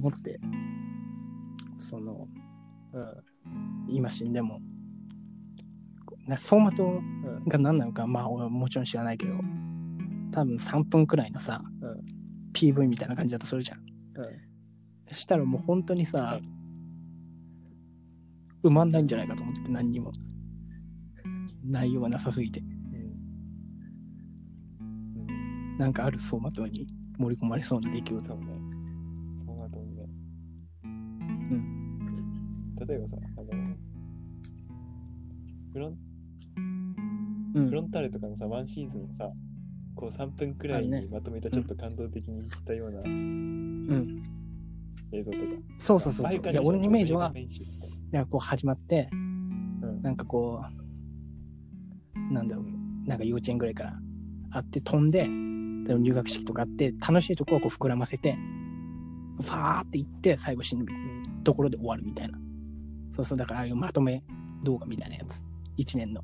と思って、その、うん。今死んでも、な走馬灯うん。が何なのか、まあ俺はもちろん知らないけど、多分3分くらいのさ、うん PV みたいな感じだとするじゃん。うん。したらもう本当にさ、はい埋まんないんじゃないかと思って何にも内容がなさすぎてうん。なんかある走馬灯に盛り込まれそうな出来事そ例えばさ、あの、フロンうん。フロンターレとかのさ、ワンシーズンのさ、こう3分くらいにまとめたちょっと感動的にしたようなうん。映像とか。そうそうそうそう。いや俺のイメージはなんかこう始まってうん。なんかこうなんだろうなんか幼稚園ぐらいからあって飛んでで入学式とかあって楽しいとこをこう膨らませてファーっていって最後死ぬところで終わるみたいなそうそうだからああいうまとめ動画みたいなやつ。1年の。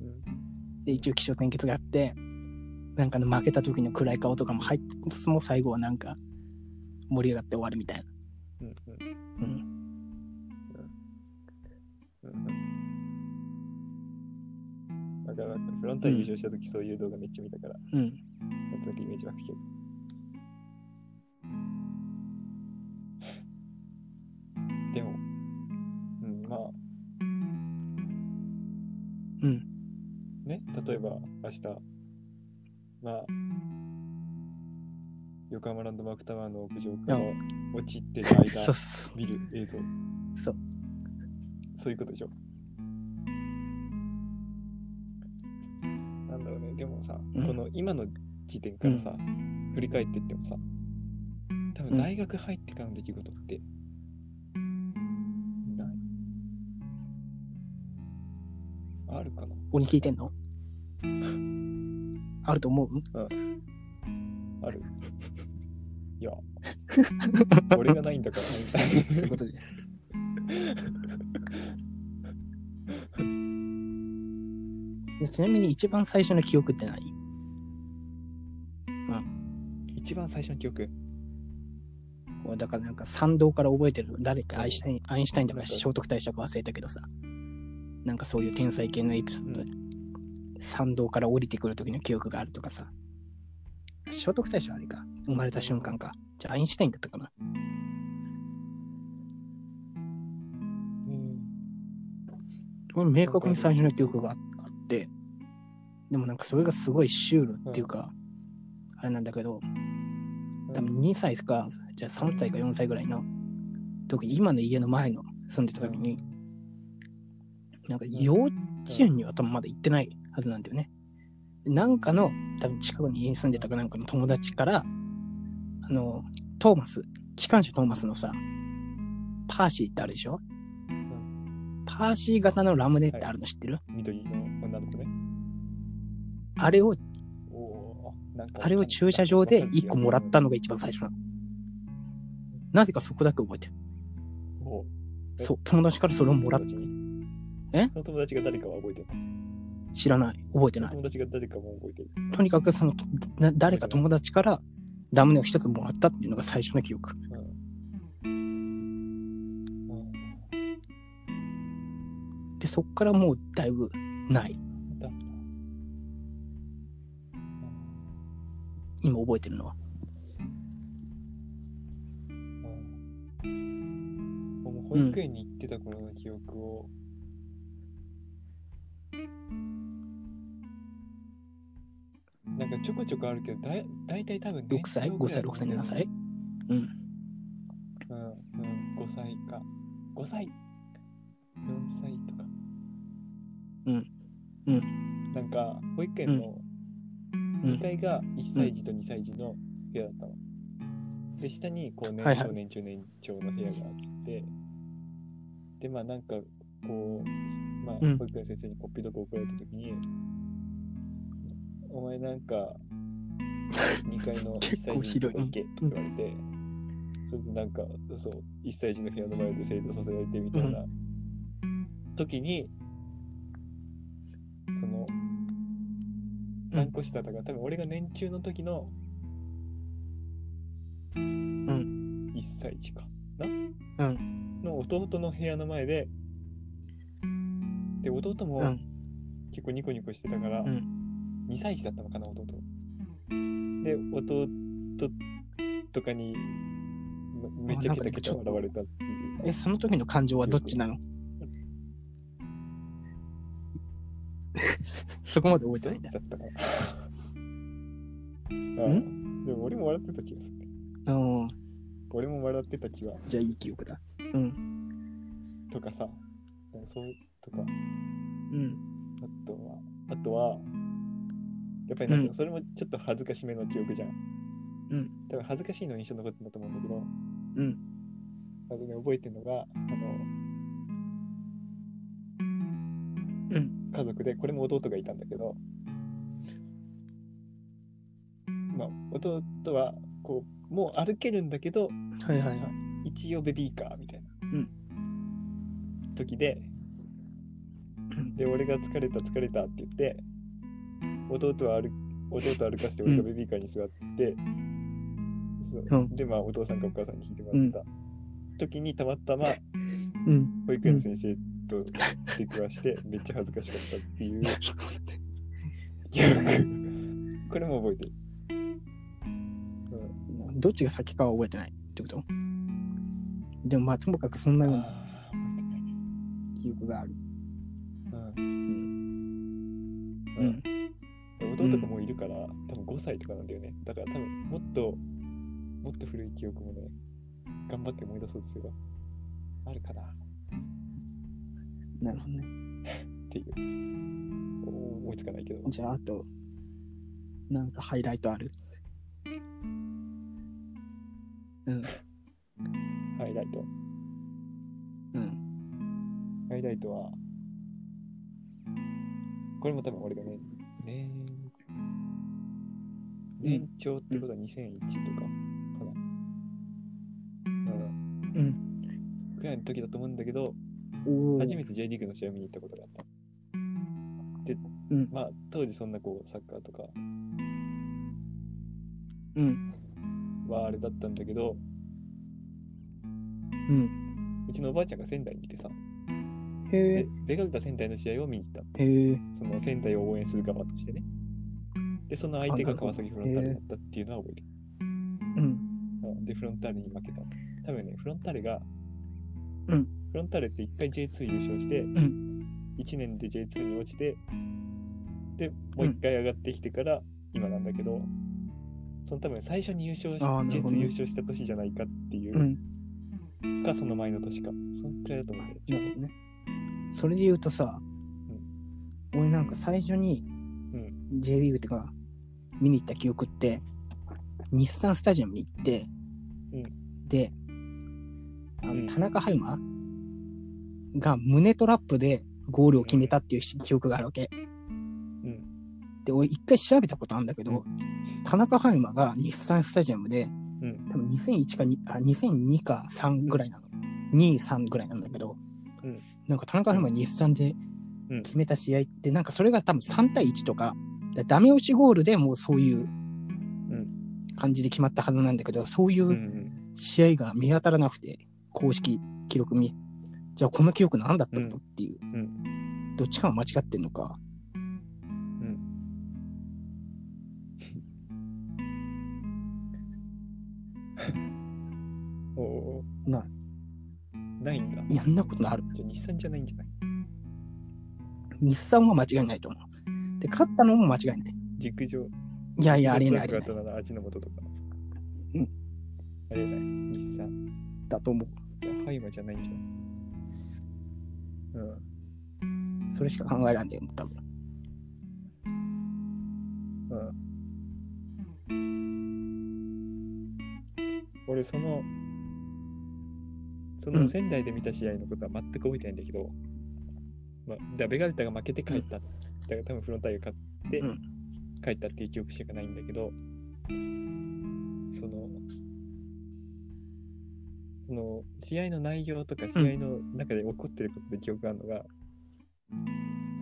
うん。で一応起承転結があってなんかの負けた時の暗い顔とかも入ってつつも最後はなんか盛り上がって終わるみたいな。うん。うん。うん。だから、フロンターレ優勝した時そういう動画めっちゃ見たから、うん。なん。となくイメージ湧くけど。でも、うん、まあ、うん。ね、例えば明日、まあ、横浜ランドマークタワーの屋上から落ちてる間そうそう見る映像。そう。そういうことでしょ。なんだろうね、でもさ、うん。この今の時点からさ、振り返ってってもさ、多分大学入ってからの出来事って、ない。あるかなここに聞いてんの？あると思う？ある。いや、俺がないんだから。そういうことです。で ちなみに一番最初の記憶って何一番最初の記憶？だからなんか賛同から覚えてる誰かアインシュタインアインシュタインだから聖徳太子だか忘れたけどさなんかそういう天才系のエピソードで賛同から降りてくる時の記憶があるとかさ。聖徳太子はあれか。生まれた瞬間か。じゃあアインシュタインだったかな。うん。これ明確に最初の記憶があってでもなんかそれがすごいシュールっていうか、あれなんだけど多分2歳かじゃあ3歳か4歳ぐらいの時今の家の前の住んでた時になんか幼稚園には多分まだ行ってないはずなんだよね。なんかの多分近くに家に住んでたかなんかの友達からあのトーマス機関車トーマスのさパーシーってあるでしょ、パーシー型のラムネってあるの知ってる、緑の女の子ね。あれをあれを駐車場で1個もらったのが一番最初なの。なぜかそこだけ覚えてる。そう友達からそれをもらっ友達に？え？その友達が誰かは覚えてる。知らない。覚えてない。友達が誰かも覚えてる。とにかくそのとな誰か友達からラムネを一つもらったっていうのが最初の記憶。うん。でそっからもうだいぶない。だ今覚えてるのは。うん。もう保育園に行ってた頃の記憶を、ちょこちょこあるけど、だいだいたい多分6歳5歳？6歳？7歳？うん。うん、うん、5歳か。5歳 ?4 歳とか。うん。うん。なんか、保育園のうん。2階が1歳児と2歳児の部屋だったの。で、下にこう年はいはい。少年中年長の部屋があって、で、まあなんか、こう、まあ、うん。保育園の先生にこっぴどく怒られたときに、お前なんか、2階の1 結構歳児のとこ行けって言われて、ちょっとなんか、そう、1歳児の部屋の前で正座させられてみたいな時に、その、3個下だから、多分俺が年中の時の、ん歳児かうん。の弟の部屋の前で、で、弟うもん。結構ニコニコしてたから、うん。2歳児だったのかな、弟。で、弟とかにめちゃケタケタ笑われたっていう。え、その時の感情はどっちなの？そこまで覚えてないんだ。ちだったかな。あでも俺も笑ってた気がする。うん。俺も笑ってた気は。じゃあいい記憶だ。うん。とかさ、そうとか、うん。あとは、あとは、やっぱりなんうんかそれもちょっと恥ずかしめの記憶じゃん。うん。多分恥ずかしいのに一緒に残ってんだと思うんだけど、うん。あとね、覚えてるのが、あの、うん。家族で、これも弟がいたんだけど、まあ、弟は、こう、もう歩けるんだけど、はいはいはい。一応ベビーカーみたいな、うん時で、うんで、俺が疲れた疲れたって言って、弟は歩弟歩かせて俺がベビーカーに座って、そううんで、まあ、お父さんかお母さんに引いてもらった時にたまたまうん。保育園の先生と出くわして、めっちゃ恥ずかしかったっていう記憶。これも覚えてる。うんどっちが先かは覚えてないってこと？でもまあともかくそんなような記憶がある。うんう。ん。弟がもういるから、多分5歳とかなんだよね。だから多分もっと、もっと古い記憶もね、頑張って思い出そうとすれば、あるかなっなるほどね。ていう。お思いつかないけど。じゃああと、なんかハイライトある？うん。ハイライト。うん。ハイライトは、これも多分俺がね、年、年長ってことは2001とかかな。うん。うん。くらいの時だと思うんだけど。初めて J リーグの試合を見に行ったことがあった。で、うんまあ、当時そんなこう、サッカーとかうん。はあれだったんだけど、うん。うちのおばあちゃんが仙台にいてさ、へでえ。ベガルタ仙台の試合を見に行った。へえ。その仙台を応援する側としてね。で、その相手が川崎フロンターレだったっていうのは覚えてる。うん。うんで、フロンターレに負けた。多分ね、フロンターレが、うんフロンターレって1回 J2 優勝して、ん1年で J2 に落ちて、で、もう1回上がってきてから今なんだけど、その多分最初に優勝し、あーなるほど J2 ね優勝した年じゃないかっていうう、ん。か、その前の年か。そんくらいだと思うんだよ。なるほどね。それで言うとさ、俺なんか最初にうん。J リーグってか、見に行った記憶って、日産スタジアムに行って、うんで、あのうん田中ハイマーが胸トラップでゴールを決めたっていう記憶があるわけ。うん。で、俺一回調べたことあるんだけど、田中ハイマーが日産スタジアムで、うん。多分2001か2、あ、2002か3ぐらいなの。2、3ぐらいなんだけど、うんなんか田中ハイマー日産でうん決めた試合って、なんかそれが多分3対1とか、だダメ押しゴールでもうそういううん。感じで決まったはずなんだけど、そういう試合が見当たらなくて、公式記録見、じゃあこの記憶何だったのっていう、うん。どっちかが間違ってんのか、うん。おおな、ないんだ。いや、んなことある。日産じゃないんじゃない？日産は間違いないと思う。で、勝ったのも間違いない。陸上。いやいや、ありえない、ありえない。味の素とか。うん。ありえない。日産。だと思う。じゃあ、ハイマじゃないんじゃない？うん。それしか考えらんねえもん、多分。うん。俺、その、そうのん仙台で見た試合のことは全く覚えてないんだけど、まあ、だからベガルタが負けて帰った。だから多分フロンターレが勝ってうん帰ったっていう記憶しかないんだけど、その、その試合の内容とか試合の中で起こってることで記憶があるのが、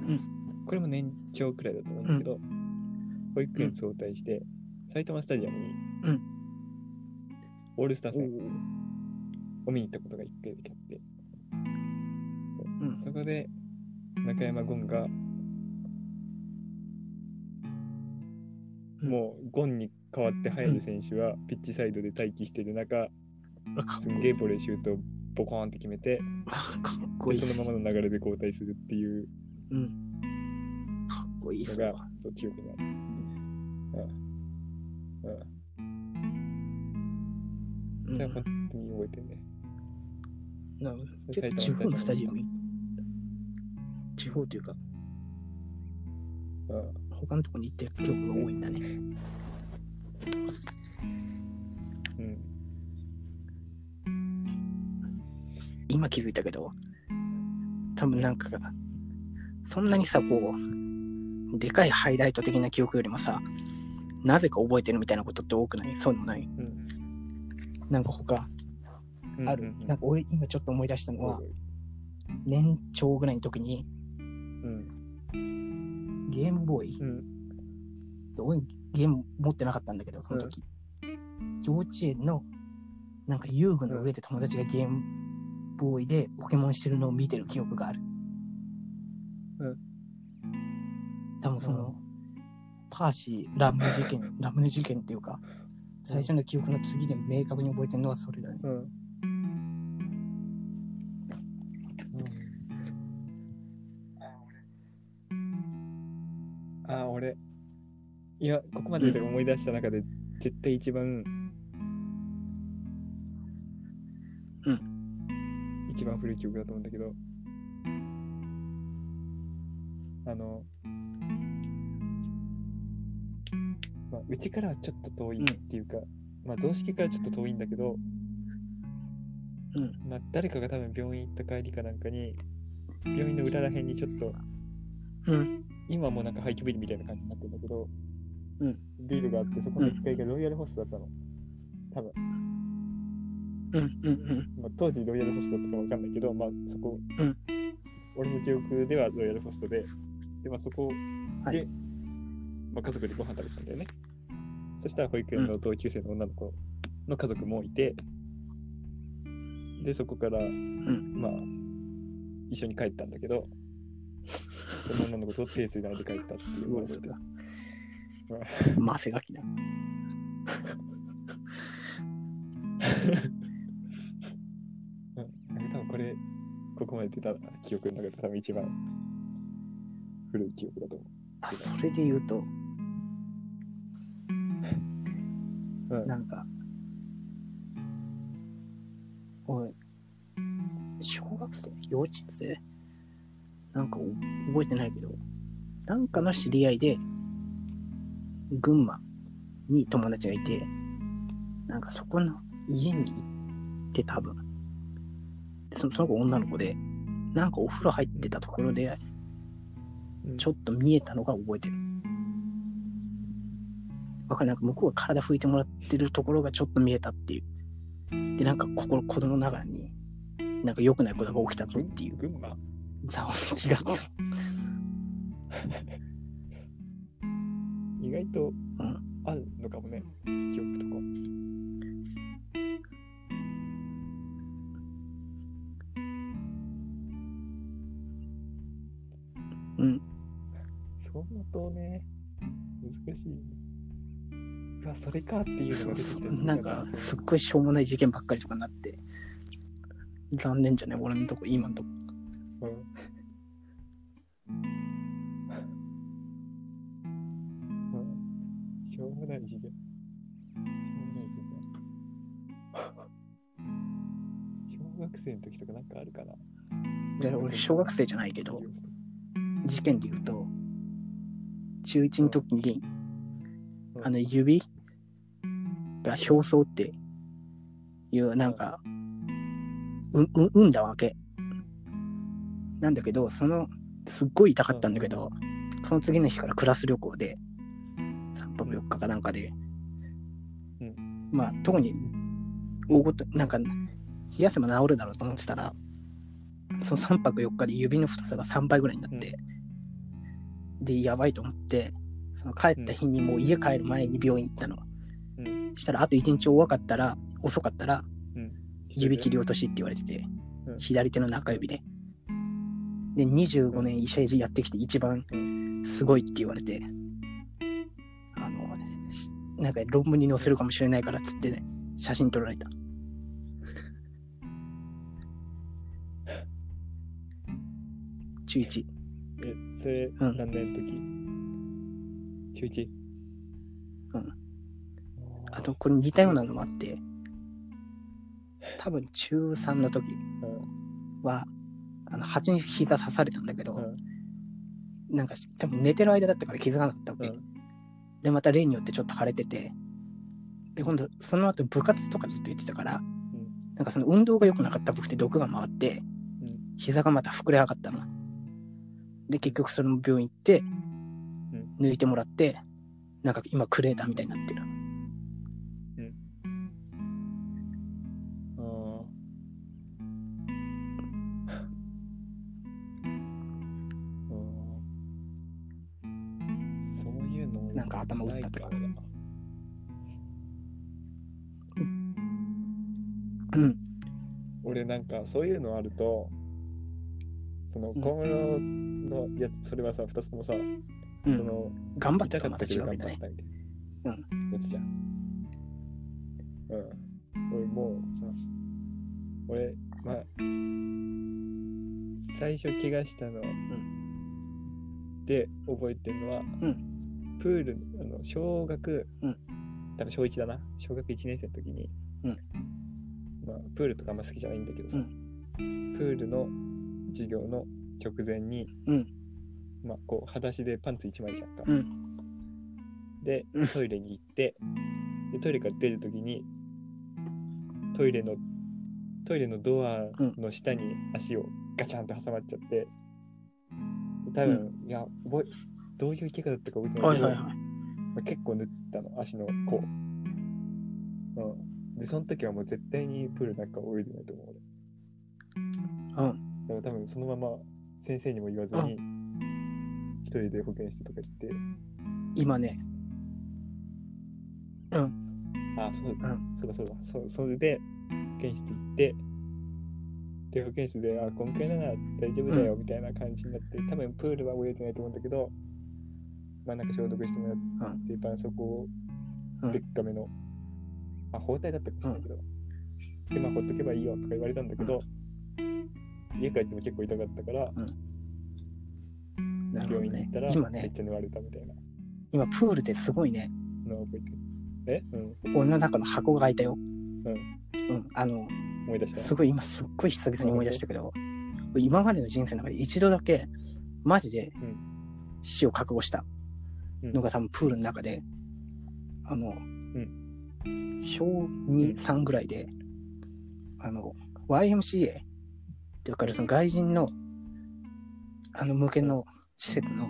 うん。これも年長くらいだと思うんだけど、保育園早退して、埼玉スタジアムに、うん。オールスター戦、を見に行ったことが一回だけあって、そこで中山ゴンが、もうゴンに代わって早出選手はピッチサイドで待機してる中、すんげえボレーシュートをボコーンって決めて、かっこいいでそ。のままの流れで交代するっていううん。かっこいいっのがすわ。そう記憶にある。うんうん本当に覚えてるね。なんかそれ結構地方のスタジアム。地方というか、うん他のとこに行ってる曲が多いんだね。うん。今気づいたけど、多分なんか、そんなにさ、こう、でかいハイライト的な記憶よりもさ、なぜか覚えてるみたいなことって多くない？そうでもない？うん。なんか他うんある、うんうんなんか俺今ちょっと思い出したのは年長ぐらいの時にうんゲームボーイ、うん俺ゲーム持ってなかったんだけど、その時。幼稚園のなんか遊具の上で友達がゲームボーイでポケモンしてるのを見てる記憶がある。うん多分その、パーシー、ラムネ事件、ラムネ事件っていうか、最初の記憶の次で明確に覚えてるのはそれだね。うんいや、ここまでで思い出した中で、絶対一番、うん。一番古い記憶だと思うんだけど、あの、まあ、うちからはちょっと遠いっていうか、まあ、雑式からちょっと遠いんだけど、うん。まあ、誰かが多分病院行った帰りかなんかに、病院の裏らへんにちょっと、うん。今もなんか廃墟ビルみたいな感じになってるんだけど、うんビルがあって、そこの1階がロイヤルホストだったの。多分、うん。うん。うん。まあ、当時ロイヤルホストだったかわかんないけど、まあそこ、うん俺の記憶ではロイヤルホストで、で、まあそこで、はいまあ家族でご飯食べてたんだよね。そしたら保育園の同級生の女の子の家族もいて、で、そこから、まあ、一緒に帰ったんだけど、その女の子と手つないで帰ったっていうのを覚えてる。まあ、汗がきだ。うん、なんか多分これ、ここまで出た記憶の中で多分一番古い記憶だと思あ、それで言うと、う。うん。なんか、俺、小学生？幼稚園生？なんかお覚えてないけど、なんかの知り合いで、群馬に友達がいて、なんかそこの家に行って多分、でそのその子女の子で、なんかお風呂入ってたところで、ちょっと見えたのが覚えてる。わかる？なんか向こうが体拭いてもらってるところがちょっと見えたっていう。で、なんか心、子供ながらに、なんか良くないことが起きたぞっていう群馬ざわめきがあった。外とうんあるのかもね、記憶とか。うん。そう思うとね、難しい。うわ、それかっていうのが出てき。なんか、すっごいしょうもない事件ばっかりとかになって、残念じゃね俺のとこ、今のとこ。小学生じゃないけど、事件で言うと、中1の時に、あの、指が表層っていう、なんか、う、う、産んだわけ。なんだけど、その、すっごい痛かったんだけど、その次の日からクラス旅行で、3泊4日かなんかで、うんまあ、特に、大ごと、なんか、冷やせば治るだろうと思ってたら、その3泊4日で指の太さが3倍ぐらいになって、で、やばいと思って、その帰った日にもう家帰る前に病院行ったの。うん。したら、あと1日多かったら、遅かったら、指切り落としって言われてて、うん左手の中指で。で、25年医者やってきて一番すごいって言われて、あの、しなんか論文に載せるかもしれないからっつって、ね、写真撮られた。中1。え、それ、うん何年の時、中 1? うん。あと、これ似たようなのもあって、多分中3の時うん、は、あの、蜂に膝刺されたんだけど、うんなんか多分寝てる間だったから気づかなかったわけ。うんで、また例によってちょっと腫れてて、で、今度、その後部活とかずっと言ってたから、なんかその運動が良くなかった僕って毒が回って、うん膝がまた膨れ上がったの。で、結局その病院行って、抜いてもらって、なんか今クレーターみたいになってる。うん。そういうのなん。か頭打ったとかうん。俺なん。かそういうのあるとそのうん。小室のやつそれはさ2つともさ、うん。その頑張ったとまた痛かったけど頑張っ。たみたいなやつじゃん。うん。俺もうさ、俺、まあ、最初怪我したので覚えてるのは、うんプール、あの小学、うん多分小1だな、小学1年生の時に、うんまあ、プールとかあんま好きじゃないんだけどさ、うんプールの授業の直前に、うんまあ、こう、裸足でパンツ1枚じゃんか。うんでうん、トイレに行って、でトイレから出るときに、トイレの、トイレのドアの下に足をガチャンと挟まっちゃって、多分、いや、覚え、どういう怪我だったか覚えてなけど、はいいはいはい。まあ、結構縫ったの、足の甲。うん。で、その時はもう絶対にプールなんか泳いでないと思う。俺うん。だから多分そのまま先生にも言わずに、一人で保健室とか行って、今ね、あ、そう。だ、うん。そうだそうだ、そうそれで保健室行って、で、保健室で、あ、今回なら大丈夫だよみたいな感じになって、多分プールは泳いでないと思うんだけど、まあなんか消毒してもらって、絆創膏をうん。でっかめの、あ、包帯だったかもしれないけど、で、まあほっとけばいいよとか言われたんだけど、家帰っても結構痛かったから、なるほどね病院に行ったら、。今ね、めっちゃれたみたいな今プールですごいね、えてる。え？うん。俺の中の箱が開いたよ。うん。うん。あの、思い出した？すごい今すっごい久々に思い出したけど、今までの人生の中で一度だけ、マジでうん死を覚悟したのが多分プールの中で、あの、小2、3ぐらいで、あの、YMCA っていうか、その外人の、あの、向けの施設の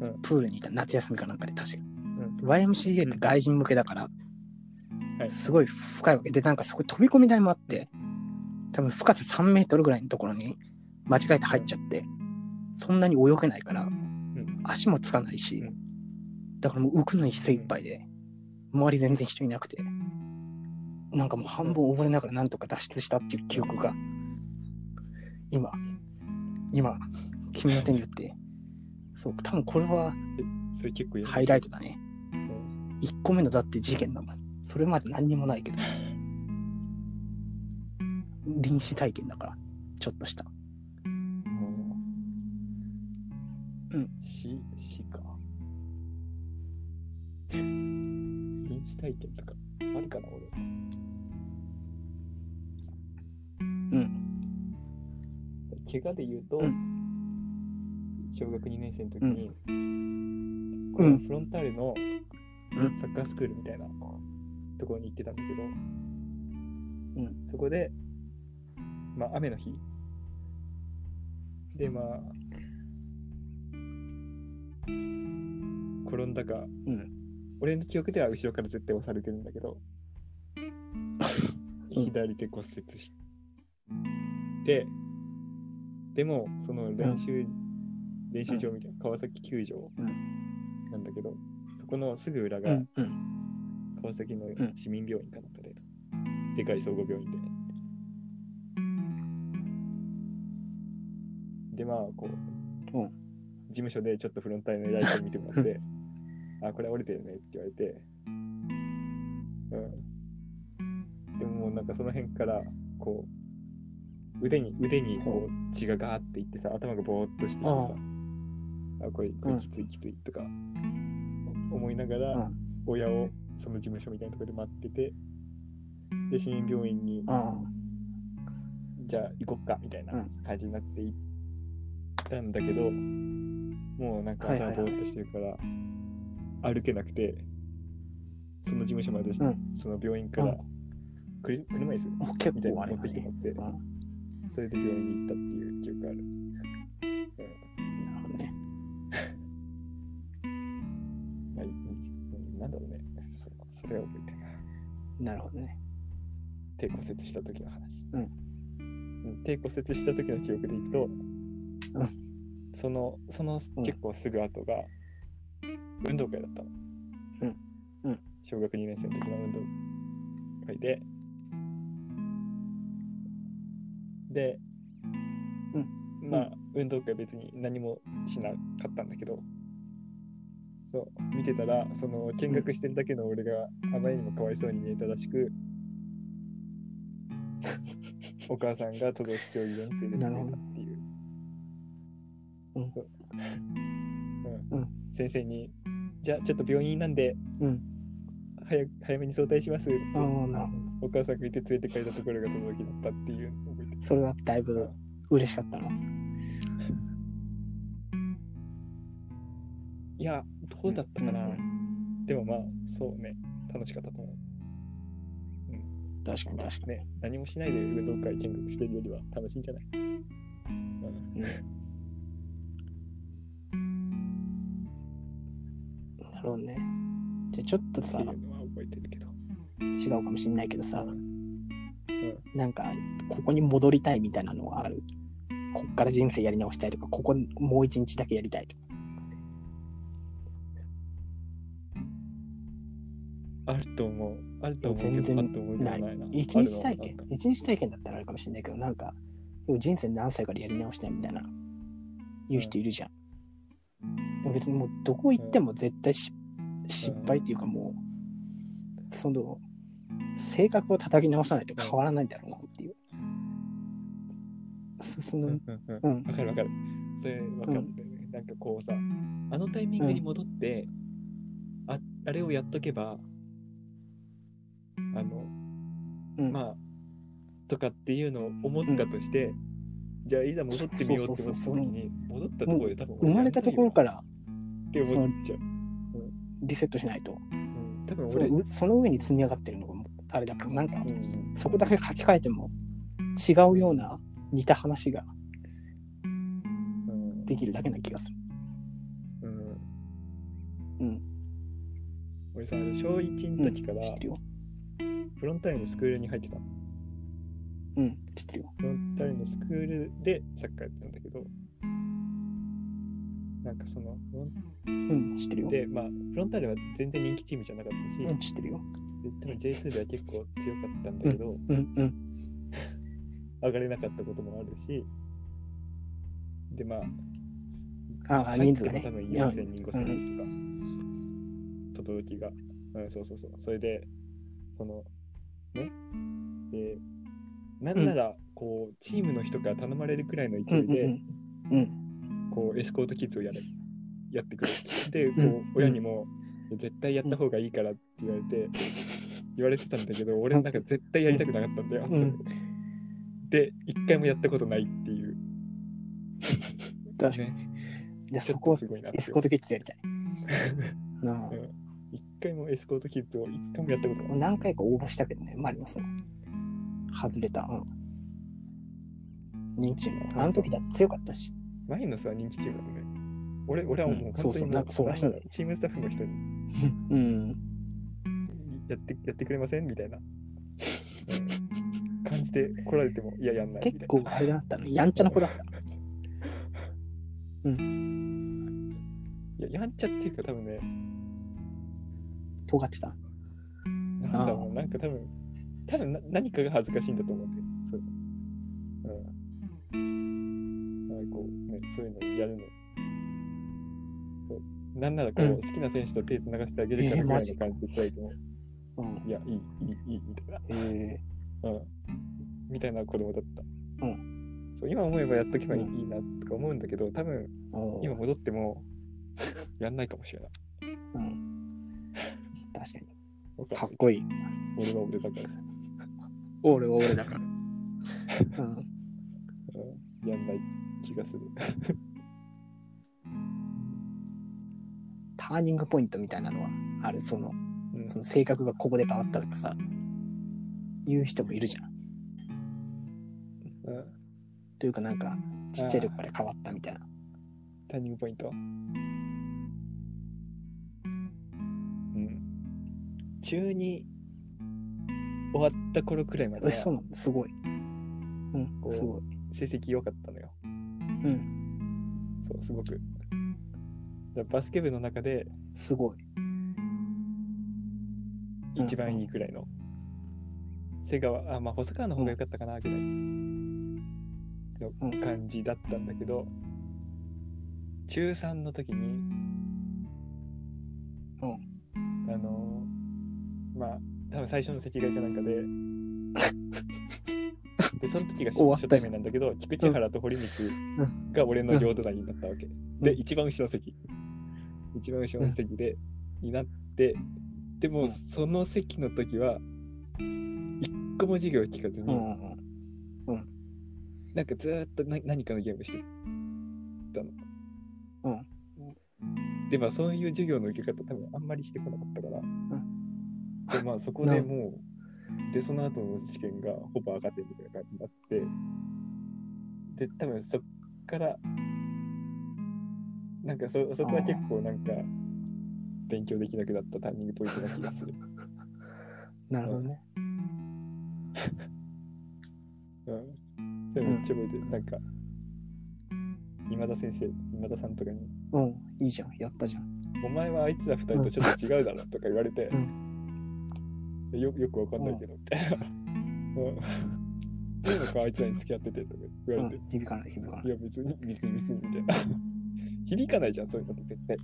うん。プールにいた夏休みかなんかで確か。ん。YMCA って外人向けだから、はい。すごい深いわけ。で、なんかそこ飛び込み台もあって、多分深さ3メートルぐらいのところに間違えて入っちゃって、そんなに泳げないから、足もつかないし、うん。だからもう浮くのに精一杯で、周り全然人いなくて、なんかもう半分溺れながらなんとか脱出したっていう記憶が、今、今、君の手によって、そう、多分これはそれ結構やハイライトだね。うん1個目のだって事件だもん。それまで何にもないけど。臨死体験だから、ちょっとした。うん。死、死か。臨死体験とかあるかな、俺。怪我で言うと、う小学2年生の時に、うん。フロンターレのうん。サッカースクールみたいなところに行ってたんだけど、うん。そこで、まあ、雨の日。で、まあ、転んだか、うん。俺の記憶では後ろから絶対押されてるんだけど、うん。左手骨折して、でも、その練習、うん、練習場みたいな、川崎球場なんだけど、そこのすぐ裏が、川崎の市民病院かなんかで、でかい総合病院で。で、まあ、こう、うん、事務所でちょっとフロンターレの偉い人見てもらって、あ、これ折れてるねって言われて、うん。でも、なんかその辺から、こう腕に、腕にこう血がガーっていってさ、頭がボーっとしてさ、あ、これ、これきついきついとか、思いながら、うん。親をその事務所みたいなところで待ってて、で、市民病院に、うん。じゃあ行こっかみたいなうん。感じになっていったんだけど、もうなんか頭ぼーっとしてるから、歩けなくて、その事務所まで、うん。その病院から車椅子みたいな持ってきても。らって、うん。それで病院に行ったっていう記憶がある。なるほどね。まあいいなんだろうね。そそれは覚えてるな。なるほどね。手骨折した時の話。うんうん。手骨折した時の記憶でいくと、うんその、そのうん結構すぐ後が、運動会だったの。うんうん小学2年生の時の運動会で、で、うん。まあ、運動会別に何もしなかったんだけど、そう、見てたら、その見学してるだけの俺があまりにもかわいそうに見えたらしく、お母さんが都道府県競技場に連れてってくれたっていう。うん。そう。うん。うん。先生に、じゃあちょっと病院なんで、うん。早く早めに早退しますって。お母さんがいて連れて帰ったところがその時だったっていうそれはだいぶ嬉しかったの。いや、どうだったかな、うんでもまあ、そうね、楽しかったと思う。確かに確かね、何もしないで運動会見学してるよりは楽しいんじゃない、うんに。なるほどね。じゃあちょっとさ、っていうのは覚えてるけど。違うかもしんないけどさ、うんなんか、ここに戻りたいみたいなのはある。こっから人生やり直したいとか、ここもう一日だけやりたいとか。あると思う。あると思う全然ない。一日体験一日体験だったらあるかもしれないけど、なんか、人生何歳からやり直したいみたいな、言う人いるじゃん。でも別にもうどこ行っても絶対し、失敗っていうかもう、その、性格を叩き直さないと変わらないんだろうなっていう。そその、うん。うん。う。うんんわかるわかる。それわかるんだよね。なんかこうさ、あのタイミングに戻って、ああれをやっとけば、あの、うん、まあ、とかっていうのを思ったとして、じゃあいざ戻ってみようって思った時に、戻ったところで多分生まれたところかららって思っちゃう。リセットしないと、うん、多分そ俺、のその上に積み上がってるのあれだから、なんか、うんそこだけ書き換えても違うような似た話がうんできるだけな気がする。うんうん。俺さ、小1の時から。フロンターレのスクールに入ってたの。うん、知ってるよ。フロンターレのスクールでサッカーやってたんだけど、なんかその、フロンうん、知ってるよ。で、まあ、フロンターレは全然人気チームじゃなかったし、うん、知ってるよ。で多分 J2 では結構強かったんだけど、うん、うん。上がれなかったこともあるし、で、まあ、ああ、人数がね。多分いや4000人、5000人とか、轟が、うん、そうそうそう。それで、その、ね、で、なんなら、こう、チームの人から頼まれるくらいのうん、勢いで、うん、うん。こう、エスコートキッズをやれ、やってくれ。で、こうんう、親にも、絶対やった方がいいからって言われて、言われてたんだけど、俺なんか絶対やりたくなかったんだよ。うんで、一回もやったことないっていう。確かに。ね、じゃそことすごいなエスコートキッズやりたい。なあうん一回もエスコートキッズを一回もやったことない。何回か応募したけどね、マリノスの。外れた。うん。人気チーム。あの時だって強かったし。マリノスは人気チームだもんね。俺俺はもううん本当にもそうそうなんかそうらしいチームスタッフの人にうん。やってやってくれません？みたいな、う ん感じで来られても、いや、やんないみたいな。結構あれだったの。やんちゃな子だった。いや、やんちゃっていうか多分ね、尖ってた。なんだろう、なんか多分、多分な何かが恥ずかしいんだと思うんだよ。そう。うん。なんかこう、ね、そういうのやるの。そうなんならこう、うん好きな選手と手つながせてあげるからぐらいの感じで伝えても、うん。いや、いい、いい、いい、みたいえな。うん。みたいな子供だった。うそう今思えばやっとけばいい,、うんなとか思うんだけど、多分今戻ってもやんないかもしれない。うん。確かに。わかっこいい。俺は俺だからさ。俺は俺だから。うん。うん、やんない気がする。ターニングポイントみたいなのはある、その、うんその性格がここで変わったとかさ、言う人もいるじゃん。うん、というかなんか、ちっちゃい時から変わったみたいな。ターニングポイント？うん。中に終わった頃くらいまでそうなのすごい。うん、すごい。成績良かったのよ。うん、そう、すごく。バスケ部の中ですごい。うん一番いいくらいの。瀬川、あ、まあ、細川の方が良かったかな、ぐらいの感じだったんだけど、中3の時に、うんあのーまあ、多分最初の席替えかなんかで、で、その時が初対面なんだけど、菊池原と堀光が俺の両隣になったわけ。で、うん一番後ろの席。一番後ろの席で、になって、でも、うんその席の時は、一個も授業聞かずに、うん、うん、なんかずーっとな何かのゲームしてたの。うん。で、まあそういう授業の受け方多分あんまりしてこなかったから。で、まあそこでもう、で、その後の試験がほぼ上がってみたいな感じになって、で、多分そっから、なんかそそこは結構なんか、勉強できなくなったタイミングポイントな気がする。なるほどね。うん。それめっちゃ覚えてる。なんか、今田先生、今田さんとかに、うん、いいじゃん。やったじゃん。お前はあいつら二人とちょっと違うだろとか言われて、うよよくわかんないけど、みたいな。うん。いいのか、あいつらに付き合っててとか言われて、うん、響かない、響かないい。や別に、別に、別に、みたいな。響かないじゃん、そういうのって絶対。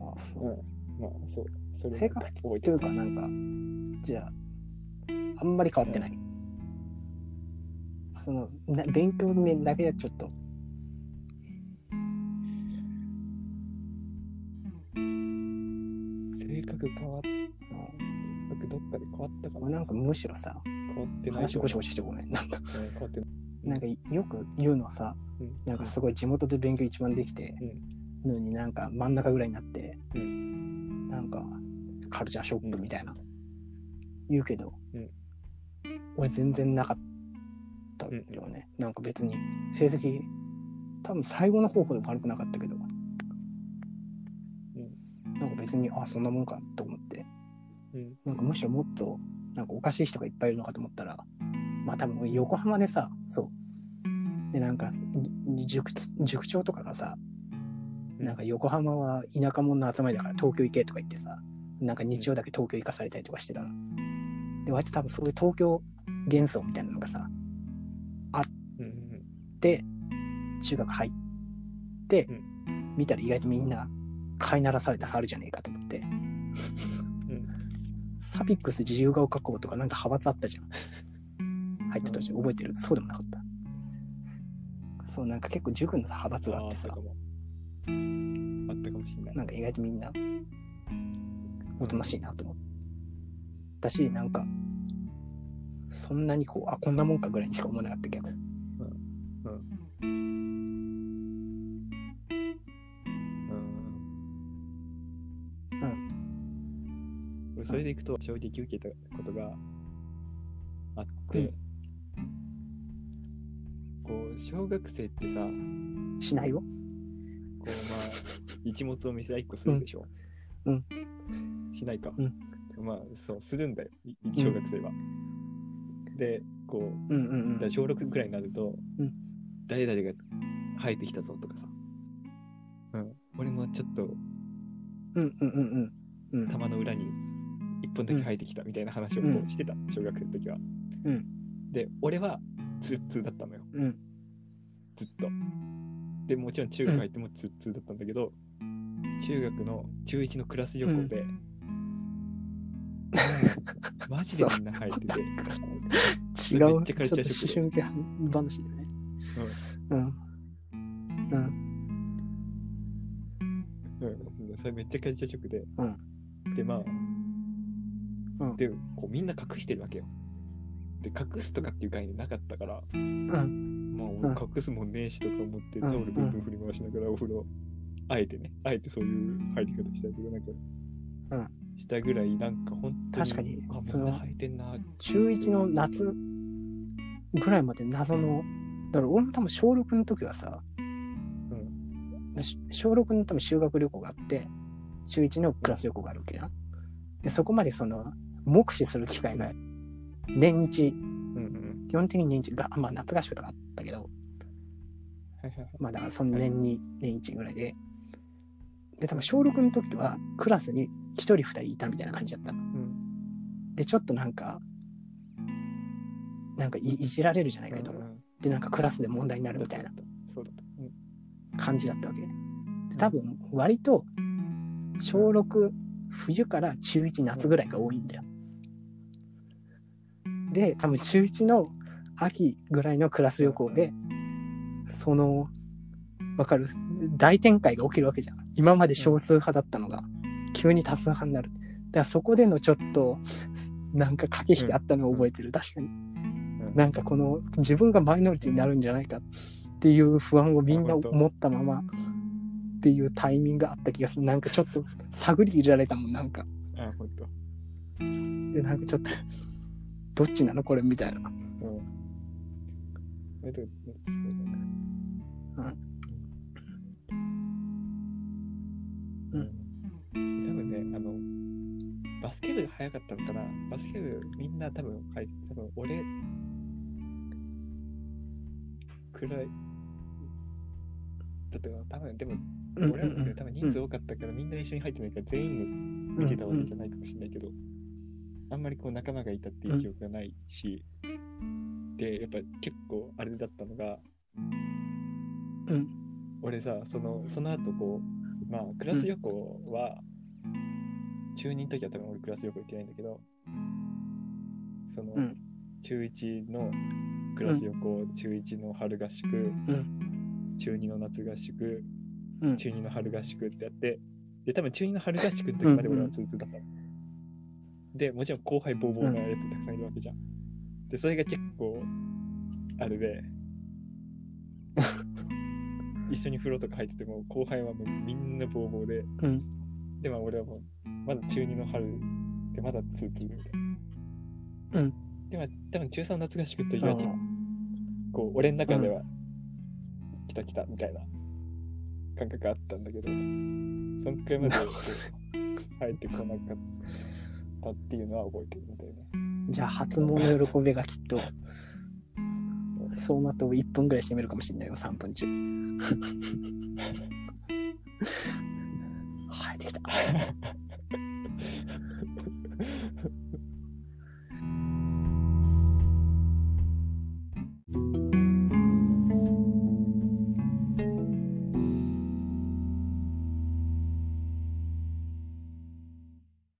あそううん。まあ、そう。それ性格。というか、なんか、じゃあ、あんまり変わってない。その、な勉強面だけでちょっと、性格変わっ性格どっかで変わったかなうんなんかむしろさ、変わってない話ゴシょ。ゴシしてごめん。なんか、うん変わってない。なんかよく言うのはさ、うんなんかすごい地元で勉強一番できてうんのになんか真ん中ぐらいになって、うなんかカルチャーショックみたいな、言うけど、うん。俺全然なかったよね、なんか別に成績多分最後の方ほど悪くなかったけど、なんか別にあそんなもんかと思って。うん。なんかむしろもっとなんかおかしい人がいっぱいいるのかと思ったらまあ多分横浜でさそう。でなんかじ塾塾長とかがさなんか横浜は田舎者の集まりだから東京行けとか言ってさなんか日曜だけ東京行かされたりとかしてたの。で割と多分そういう東京幻想みたいなのがさうんうんで中学入って、うん。見たら意外とみんな飼いならされた春じゃねえかと思って。うん。サピックス自由が丘校とかなんか派閥あったじゃん。入った途中覚えてる？そうでもなかった。そうなんか結構塾のさ派閥があってさあったかも。しれない。なんか意外とみんなおとなしいなと思ったしなんかそんなにこうあこんなもんかぐらいにしか思わなかったけどうん。うん。俺それでいくと衝撃受けたことがあって、うん。こう小学生ってさこしないようまあ一物を見せ合いっこするでしょ、うん。しないか、うん。まあそうするんだよ。い小学生は、でこううんうんうん。小6ぐらいになると、うん。誰々が生えてきたぞとかさ、うん、俺もちょっとうんうんうんうんうん。玉の裏に一本だけ生えてきたみたいな話をこうん。うしてた、小学生の時は。うん。で、俺はツルッツルだったのよ、うん。ずっと。で、もちろん中学入ってもツーツーだったんだけど、中学の中1のクラス旅行で、マジでみんな生えてて、違う、めっちゃカルチャーちショック思春期話だよね。うん。うん。うん、それめっちゃカルチャーショックで、うん。で、まあ、うん。で、こうみんな隠してるわけよ。で、隠すとかっていう概念なかったから、うん。まあ、隠すもんねえしとか思って、うんタオルブンブン振り回しながらお風呂、あえてね、あえてそういう入り方したりとか、なんか、うんしたぐらい、なんか本当に、確かにあ、その履いてんな。中1の夏ぐらいまで謎の、だから俺も多分小6の時はさ、でし小6の多分修学旅行があって、中1のクラス旅行があるわけじゃん。で、そこまでその、目視する機会が年一、うんうん。基本的に年一が、まあ夏合宿とかあったけど。まあだからその年に、年一ぐらいで、で、多分小6の時はクラスに1人2人いたみたいな感じだったの。うん。で、ちょっとなんか、なんかいいじられるじゃないけど、うんうんで、なんかクラスで問題になるみたいな感じだったわけ。で多分、割と、小6、冬から中1夏ぐらいが多いんだよ。で、多分中1の秋ぐらいのクラス旅行で、その、わかる？大展開が起きるわけじゃん。今まで少数派だったのが、急に多数派になる。だからそこでのちょっと、なんか駆け引きあったのを覚えてる。確かに。うんなんかこの自分がマイノリティになるんじゃないかっていう不安をみんな持ったままっていうタイミングがあった気がする。なんかちょっと探り入れられたもん、なんか。で、なんかちょっと、どっちなの？これみたいな。うん。えっと、そうだね。うん。うん。多分ね、あの、バスケ部が早かったのかな。バスケ部みん。な多分、はい、多分俺、くらい、だったかな。多分、でも、俺らの時は多分人数多かったから、みん。な一緒に入ってないから全員が見てたわけじゃないかもしれないけど、あん。まりこう仲間がいたっていう記憶がないし、で、やっぱ結構あれだったのが、うん。俺さ、その、その後こう、まあ、クラス旅行は、中2の時は多分俺クラス旅行行ってないんだけど、その、うん。中1のクラス旅行、中1の春合宿、うん。中2の夏合宿、うん。中2の春合宿ってやって、で、多分中2の春合宿の時まで俺は通通だったの。で、もちろん後輩ボーボーなやつたくさんいるわけじゃん。で、それが結構、あれで、一緒に風呂とか入ってても、後輩はもうみんなボーボーで、うん。で、まあ俺はもう、まだ中2の春でまだ通通みたいな。うん。で、まあ多分中3の夏合宿っていうのは結あ構、俺の中では、来た来たみたいな。感覚あったんだけど、そんくらいまでこう 入ってこなかったっていうのは覚えてるみたいね。じゃあ初物の喜びがきっと、走馬灯1分ぐらいしてみるかもしれないよ、3分中。生えてきた。